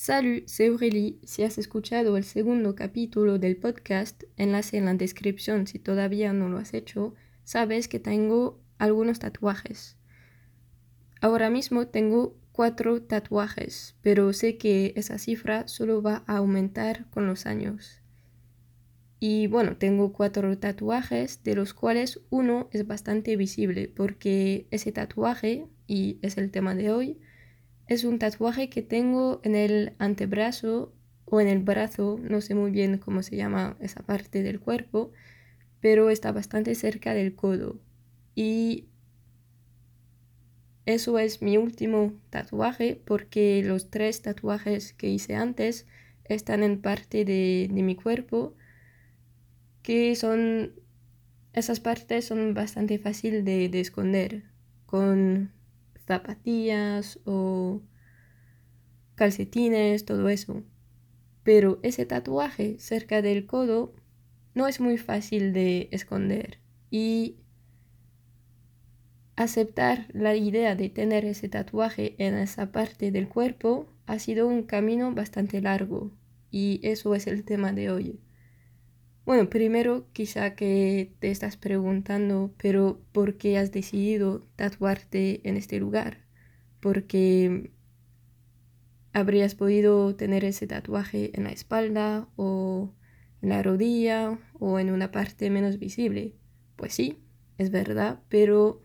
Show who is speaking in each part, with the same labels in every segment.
Speaker 1: Salut, c'est Aurélie. Si has escuchado el segundo capítulo del podcast, enlace en la descripción si todavía no lo has hecho, sabes que tengo algunos tatuajes. Ahora mismo tengo cuatro tatuajes, pero sé que esa cifra solo va a aumentar con los años. Y bueno, tengo cuatro tatuajes, de los cuales uno es bastante visible, porque ese tatuaje, y es el tema de hoy, es un tatuaje que tengo en el antebrazo o en el brazo, no sé muy bien cómo se llama esa parte del cuerpo, pero está bastante cerca del codo. Y eso es mi último tatuaje porque los tres tatuajes que hice antes están en parte de, mi cuerpo que son esas partes son bastante fácil de, de esconder con zapatillas o calcetines, todo eso. Pero ese tatuaje cerca del codo no es muy fácil de esconder y aceptar la idea de tener ese tatuaje en esa parte del cuerpo ha sido un camino bastante largo y eso es el tema de hoy. Bueno, primero quizá que te estás preguntando, pero ¿por qué has decidido tatuarte en este lugar? Porque habrías podido tener ese tatuaje en la espalda o en la rodilla o en una parte menos visible. Pues sí, es verdad, pero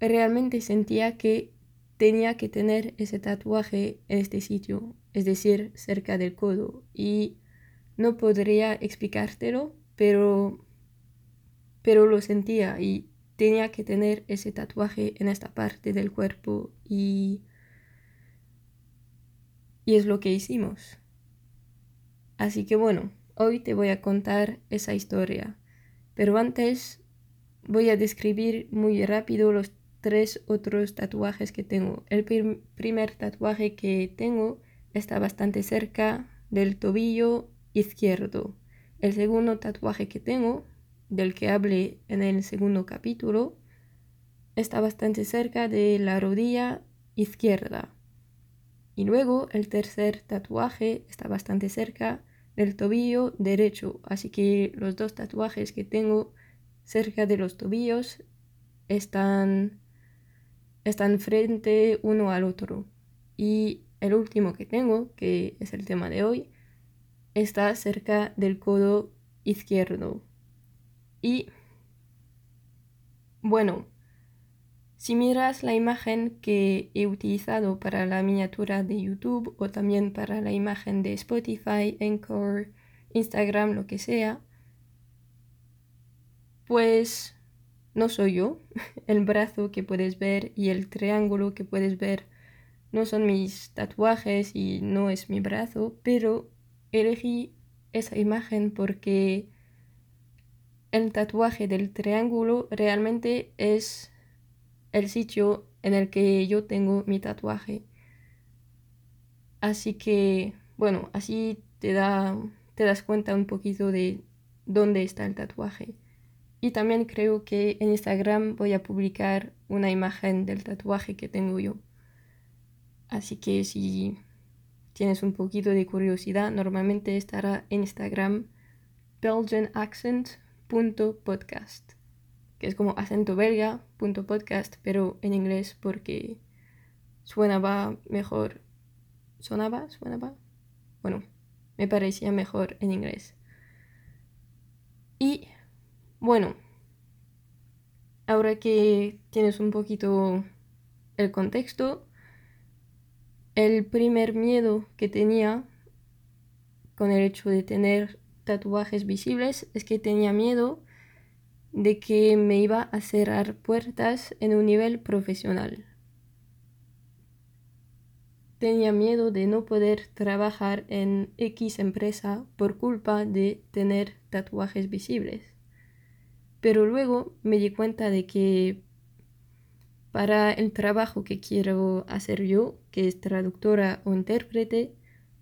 Speaker 1: realmente sentía que tenía que tener ese tatuaje en este sitio, es decir, cerca del codo. Y no podría explicártelo, pero, pero lo sentía y tenía que tener ese tatuaje en esta parte del cuerpo y, y es lo que hicimos. Así que bueno, hoy te voy a contar esa historia, pero antes voy a describir muy rápido los tres otros tatuajes que tengo. El primer tatuaje que tengo está bastante cerca del tobillo izquierdo. El segundo tatuaje que tengo, del que hablé en el segundo capítulo, está bastante cerca de la rodilla izquierda. Y luego el tercer tatuaje está bastante cerca del tobillo derecho. Así que los dos tatuajes que tengo cerca de los tobillos están, están frente uno al otro. Y el último que tengo, que es el tema de hoy, está cerca del codo izquierdo. Y bueno, si miras la imagen que he utilizado para la miniatura de YouTube o también para la imagen de Spotify, Anchor, Instagram, lo que sea, pues no soy yo. El brazo que puedes ver y el triángulo que puedes ver no son mis tatuajes y no es mi brazo, pero elegí esa imagen porque el tatuaje del triángulo realmente es el sitio en el que yo tengo mi tatuaje. Así que, bueno, así te, te das cuenta un poquito de dónde está el tatuaje. Y también creo que en Instagram voy a publicar una imagen del tatuaje que tengo yo. Así que si tienes un poquito de curiosidad, normalmente estará en Instagram belgianaccent.podcast, que es como acento belga.podcast, pero en inglés porque suenaba mejor. ¿Sonaba? ¿Suenaba? Bueno, me parecía mejor en inglés. Y bueno, ahora que tienes un poquito el contexto, el primer miedo que tenía con el hecho de tener tatuajes visibles es que tenía miedo de que me iba a cerrar puertas en un nivel profesional. Tenía miedo de no poder trabajar en X empresa por culpa de tener tatuajes visibles. Pero luego me di cuenta de que para el trabajo que quiero hacer yo, que es traductora o intérprete,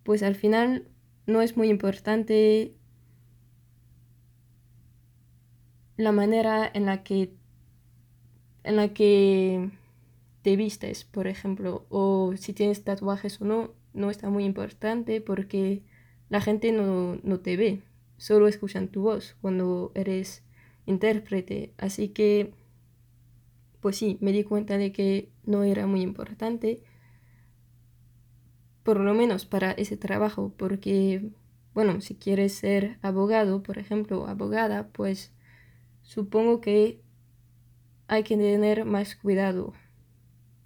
Speaker 1: pues al final no es muy importante la manera en la que en la que te vistes, por ejemplo, o si tienes tatuajes o no, no está muy importante porque la gente no, no te ve, solo escuchan tu voz cuando eres intérprete. Así que, pues sí, me di cuenta de que no era muy importante, por lo menos para ese trabajo, porque, bueno, si quieres ser abogado, por ejemplo, abogada, pues supongo que hay que tener más cuidado,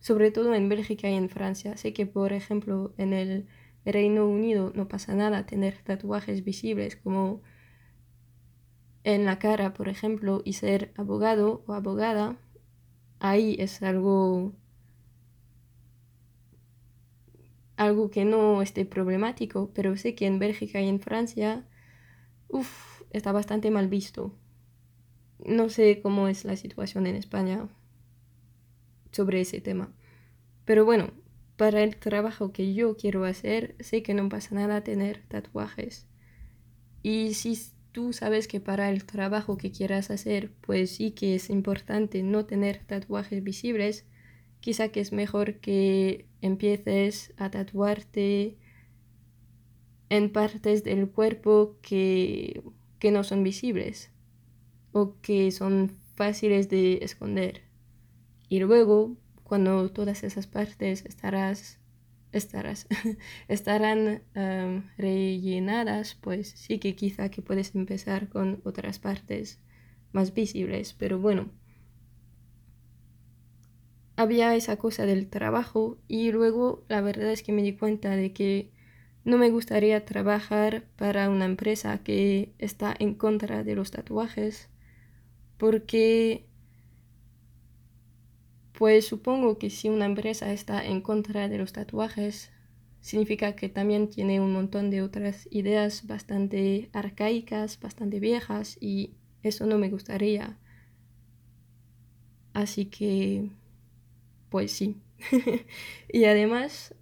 Speaker 1: sobre todo en Bélgica y en Francia. Sé que, por ejemplo, en el Reino Unido no pasa nada tener tatuajes visibles como en la cara, por ejemplo, y ser abogado o abogada, ahí es algo algo que no esté problemático, pero sé que en Bélgica y en Francia, uff, está bastante mal visto. No sé cómo es la situación en España sobre ese tema. Pero bueno, para el trabajo que yo quiero hacer, sé que no pasa nada tener tatuajes. Y si tú sabes que para el trabajo que quieras hacer, pues sí que es importante no tener tatuajes visibles, quizá que es mejor que empieces a tatuarte en partes del cuerpo que, que no son visibles o que son fáciles de esconder. Y luego cuando todas esas partes estarás, estarás, estarán rellenadas, pues sí que quizá que puedes empezar con otras partes más visibles, pero bueno. Había esa cosa del trabajo y luego la verdad es que me di cuenta de que no me gustaría trabajar para una empresa que está en contra de los tatuajes porque pues supongo que si una empresa está en contra de los tatuajes, significa que también tiene un montón de otras ideas bastante arcaicas, bastante viejas y eso no me gustaría. Así que, pues sí. y además,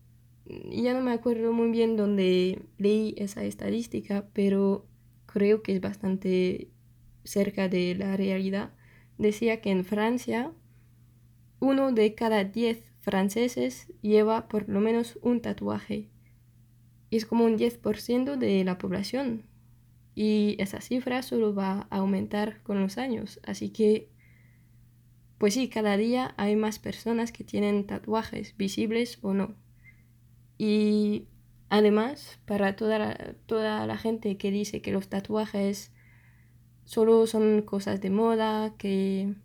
Speaker 1: ya no me acuerdo muy bien dónde leí esa estadística, pero creo que es bastante cerca de la realidad. Decía que en Francia uno de cada diez franceses lleva por lo menos un tatuaje. Y es como un 10% de la población. Y esa cifra solo va a aumentar con los años. Así que, pues sí, cada día hay más personas que tienen tatuajes, visibles o no. Y además, para toda toda la gente que dice que los tatuajes solo son cosas de moda, que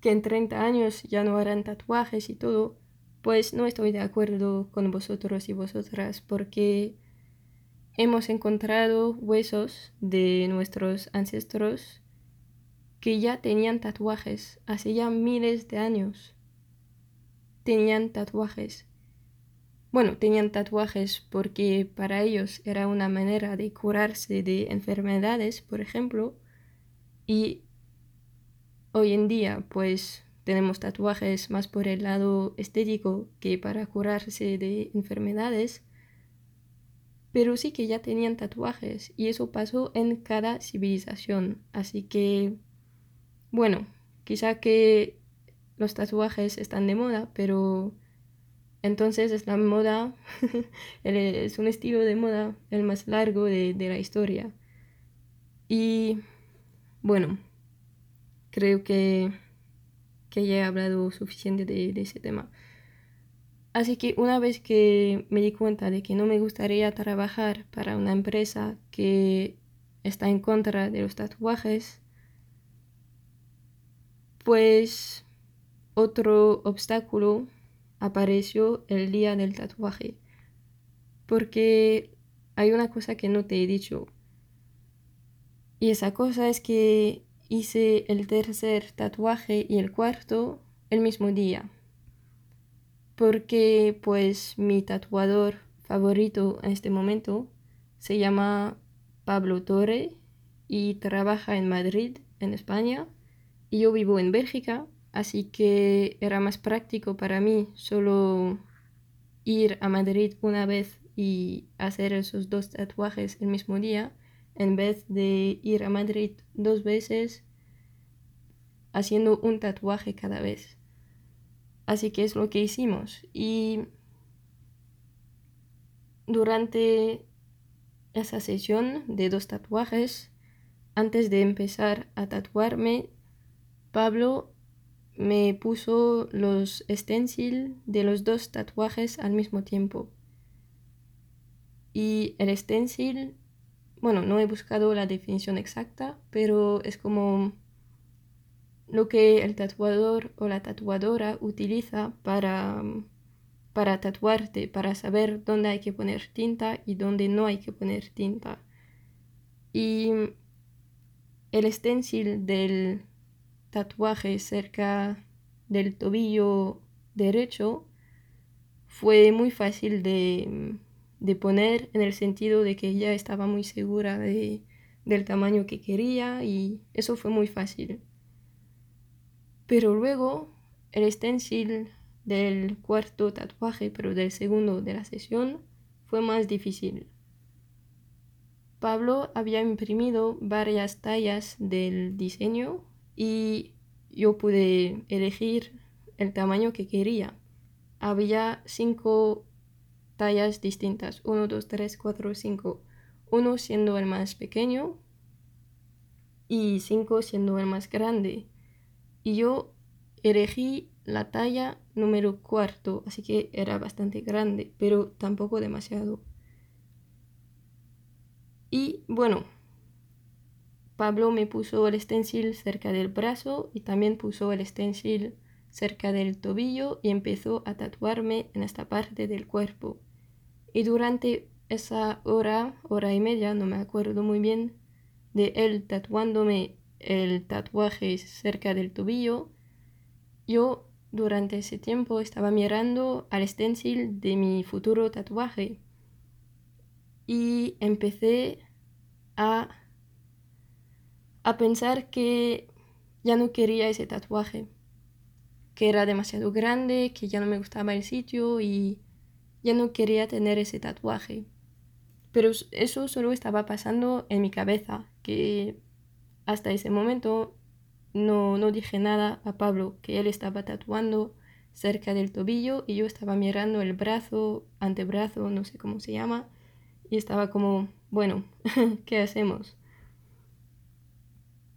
Speaker 1: que en 30 años ya no harán tatuajes y todo, pues no estoy de acuerdo con vosotros y vosotras porque hemos encontrado huesos de nuestros ancestros que ya tenían tatuajes hace ya miles de años. Tenían tatuajes. Bueno, tenían tatuajes porque para ellos era una manera de curarse de enfermedades, por ejemplo, y Hoy en día, pues tenemos tatuajes más por el lado estético que para curarse de enfermedades, pero sí que ya tenían tatuajes y eso pasó en cada civilización. Así que, bueno, quizá que los tatuajes están de moda, pero entonces es la moda, es un estilo de moda el más largo de, de la historia. Y bueno creo que, que ya he hablado suficiente de, de ese tema. Así que una vez que me di cuenta de que no me gustaría trabajar para una empresa que está en contra de los tatuajes, pues otro obstáculo apareció el día del tatuaje. Porque hay una cosa que no te he dicho. Y esa cosa es que hice el tercer tatuaje y el cuarto el mismo día. Porque pues mi tatuador favorito en este momento se llama Pablo Torre y trabaja en Madrid, en España, y yo vivo en Bélgica, así que era más práctico para mí solo ir a Madrid una vez y hacer esos dos tatuajes el mismo día en vez de ir a Madrid dos veces haciendo un tatuaje cada vez. Así que es lo que hicimos. Y durante esa sesión de dos tatuajes, antes de empezar a tatuarme, Pablo me puso los stencil de los dos tatuajes al mismo tiempo. Y el stencil, bueno, no he buscado la definición exacta, pero es como lo que el tatuador o la tatuadora utiliza para, para tatuarte, para saber dónde hay que poner tinta y dónde no hay que poner tinta. Y el stencil del tatuaje cerca del tobillo derecho fue muy fácil de, de poner en el sentido de que ya estaba muy segura de, del tamaño que quería y eso fue muy fácil. Pero luego el stencil del cuarto tatuaje, pero del segundo de la sesión, fue más difícil. Pablo había imprimido varias tallas del diseño y yo pude elegir el tamaño que quería. Había cinco tallas distintas, 1, 2, 3, 4, 5. Uno siendo el más pequeño y 5 siendo el más grande. Y yo elegí la talla número cuarto, así que era bastante grande, pero tampoco demasiado. Y bueno, Pablo me puso el stencil cerca del brazo y también puso el stencil cerca del tobillo y empezó a tatuarme en esta parte del cuerpo. Y durante esa hora, hora y media, no me acuerdo muy bien, de él tatuándome el tatuaje cerca del tobillo, yo durante ese tiempo estaba mirando al stencil de mi futuro tatuaje y empecé a, a pensar que ya no quería ese tatuaje, que era demasiado grande, que ya no me gustaba el sitio y ya no quería tener ese tatuaje. Pero eso solo estaba pasando en mi cabeza, que hasta ese momento no, no dije nada a Pablo, que él estaba tatuando cerca del tobillo y yo estaba mirando el brazo, antebrazo, no sé cómo se llama, y estaba como, bueno, ¿qué hacemos?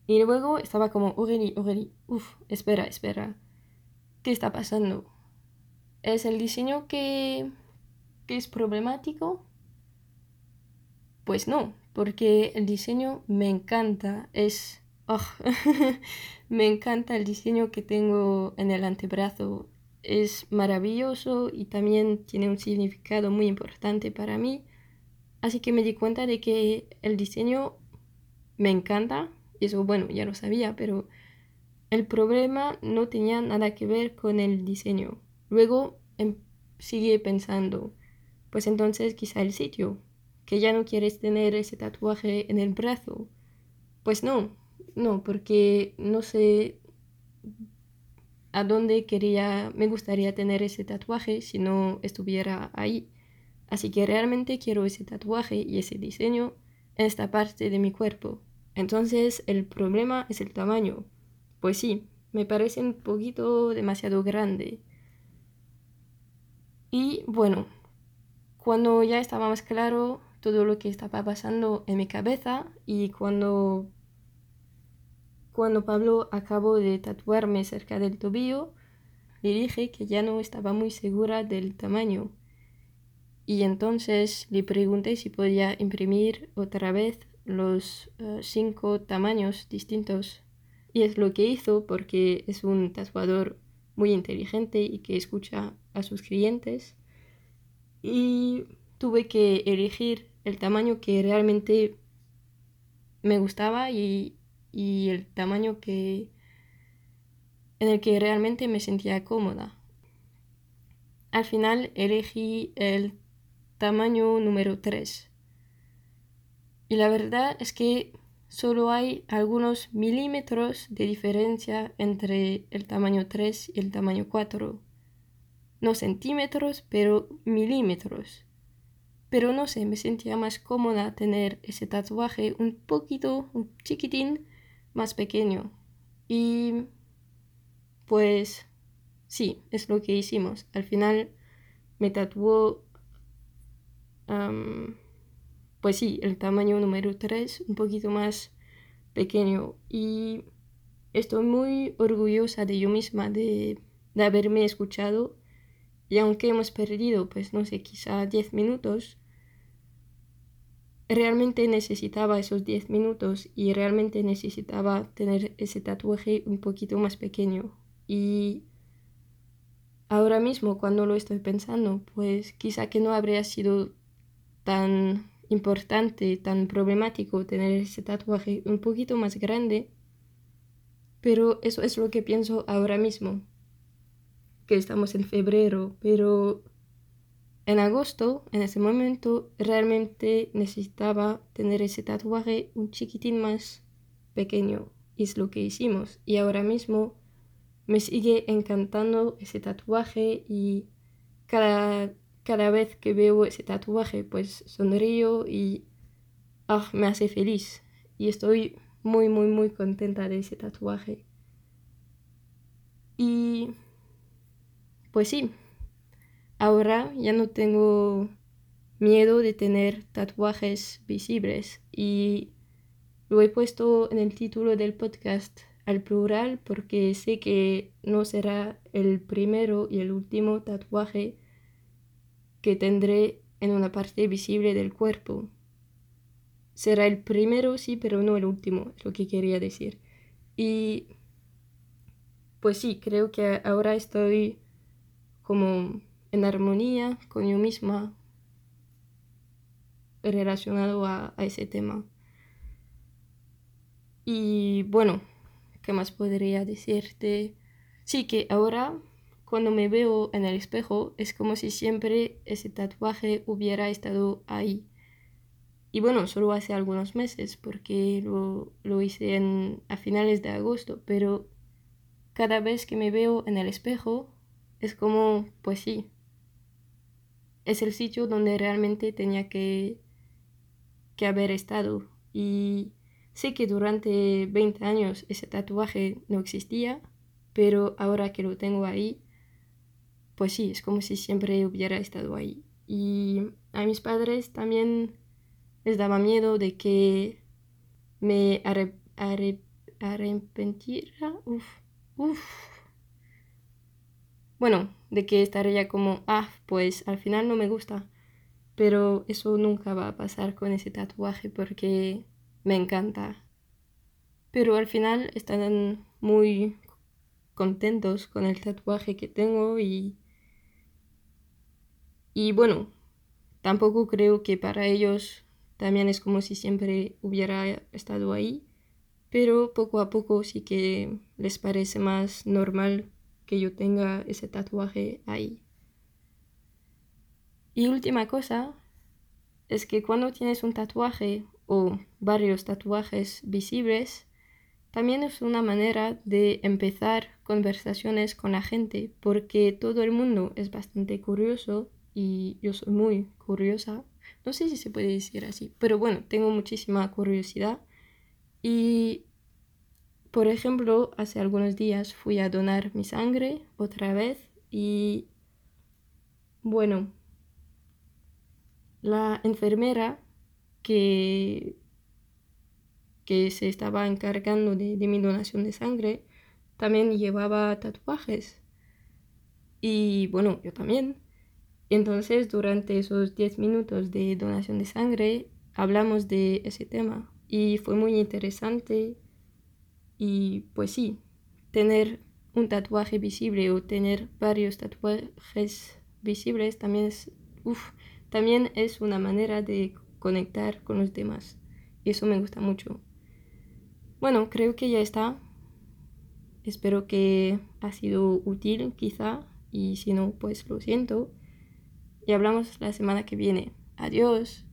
Speaker 1: Y luego estaba como, Aurélie, Aurélie, uff, espera, espera, ¿qué está pasando? ¿Es el diseño que que es problemático? Pues no, porque el diseño me encanta, es... Ah, me encanta el diseño que tengo en el antebrazo, es maravilloso y también tiene un significado muy importante para mí. Así que me di cuenta de que el diseño me encanta, eso bueno, ya lo sabía, pero el problema no tenía nada que ver con el diseño. Luego em, sigue pensando, pues entonces quizá el sitio, que ya no quieres tener ese tatuaje en el brazo. Pues no, no, porque no sé a dónde quería, me gustaría tener ese tatuaje si no estuviera ahí. Así que realmente quiero ese tatuaje y ese diseño en esta parte de mi cuerpo. Entonces el problema es el tamaño. Pues sí, me parece un poquito demasiado grande. Y bueno, cuando ya estaba más claro todo lo que estaba pasando en mi cabeza y cuando, cuando Pablo acabó de tatuarme cerca del tobillo, le dije que ya no estaba muy segura del tamaño. Y entonces le pregunté si podía imprimir otra vez los eh, cinco tamaños distintos. Y es lo que hizo porque es un tatuador muy inteligente y que escucha a sus clientes y tuve que elegir el tamaño que realmente me gustaba y, y el tamaño que en el que realmente me sentía cómoda. Al final elegí el tamaño número 3. Y la verdad es que solo hay algunos milímetros de diferencia entre el tamaño 3 y el tamaño 4 no centímetros, pero milímetros. Pero no sé, me sentía más cómoda tener ese tatuaje un poquito, un chiquitín más pequeño. Y pues sí, es lo que hicimos. Al final me tatuó pues sí, el tamaño número 3, un poquito más pequeño. Y estoy muy orgullosa de yo misma, de, de haberme escuchado. Y aunque hemos perdido, pues no sé, quizá 10 minutos, realmente necesitaba esos 10 minutos y realmente necesitaba tener ese tatuaje un poquito más pequeño. Y ahora mismo, cuando lo estoy pensando, pues quizá que no habría sido tan importante, tan problemático tener ese tatuaje un poquito más grande, pero eso es lo que pienso ahora mismo, que estamos en febrero, pero en agosto, en ese momento, realmente necesitaba tener ese tatuaje un chiquitín más pequeño. Y es lo que hicimos. Y ahora mismo me sigue encantando ese tatuaje y cada, cada vez que veo ese tatuaje pues sonrío y ah, me hace feliz. Y estoy muy, muy, muy contenta de ese tatuaje. Y pues sí, Ahora ya no tengo miedo de tener tatuajes visibles y lo he puesto en el título del podcast al plural porque sé que no será el primero y el último tatuaje que tendré en una parte visible del cuerpo. Será el primero, sí, pero no el último, es lo que quería decir. Y pues sí, creo que ahora estoy como en armonía con yo misma relacionado a, ese tema. Y bueno, ¿qué más podría decirte? Sí, que ahora cuando me veo en el espejo es como si siempre ese tatuaje hubiera estado ahí. Y bueno, solo hace algunos meses porque lo, lo hice en, a finales de agosto, pero cada vez que me veo en el espejo es como, pues sí, es el sitio donde realmente tenía que, que haber estado. Y sé que durante 20 años ese tatuaje no existía, pero ahora que lo tengo ahí, pues sí, es como si siempre hubiera estado ahí. Y a mis padres también les daba miedo de que me arrepentiera. Uf, uf bueno, de que estaría como, ah, pues al final no me gusta. Pero eso nunca va a pasar con ese tatuaje porque me encanta. Pero al final están muy contentos con el tatuaje que tengo y... Y bueno, tampoco creo que para ellos también es como si siempre hubiera estado ahí, pero poco a poco sí que les parece más normal que yo tenga ese tatuaje ahí. Y última cosa es que cuando tienes un tatuaje o varios tatuajes visibles, también es una manera de empezar conversaciones con la gente, porque todo el mundo es bastante curioso y yo soy muy curiosa. No sé si se puede decir así, pero bueno, tengo muchísima curiosidad y por ejemplo, hace algunos días fui a donar mi sangre otra vez y bueno, la enfermera que, que se estaba encargando de, mi donación de sangre también llevaba tatuajes. Y bueno, yo también. Entonces, durante esos 10 minutos de donación de sangre, hablamos de ese tema y fue muy interesante y pues sí, tener un tatuaje visible o tener varios tatuajes visibles también es, también es una manera de conectar con los demás. Y eso me gusta mucho. Bueno, creo que ya está. Espero que ha sido útil quizá. Y si no, pues lo siento. Y hablamos la semana que viene. Adiós.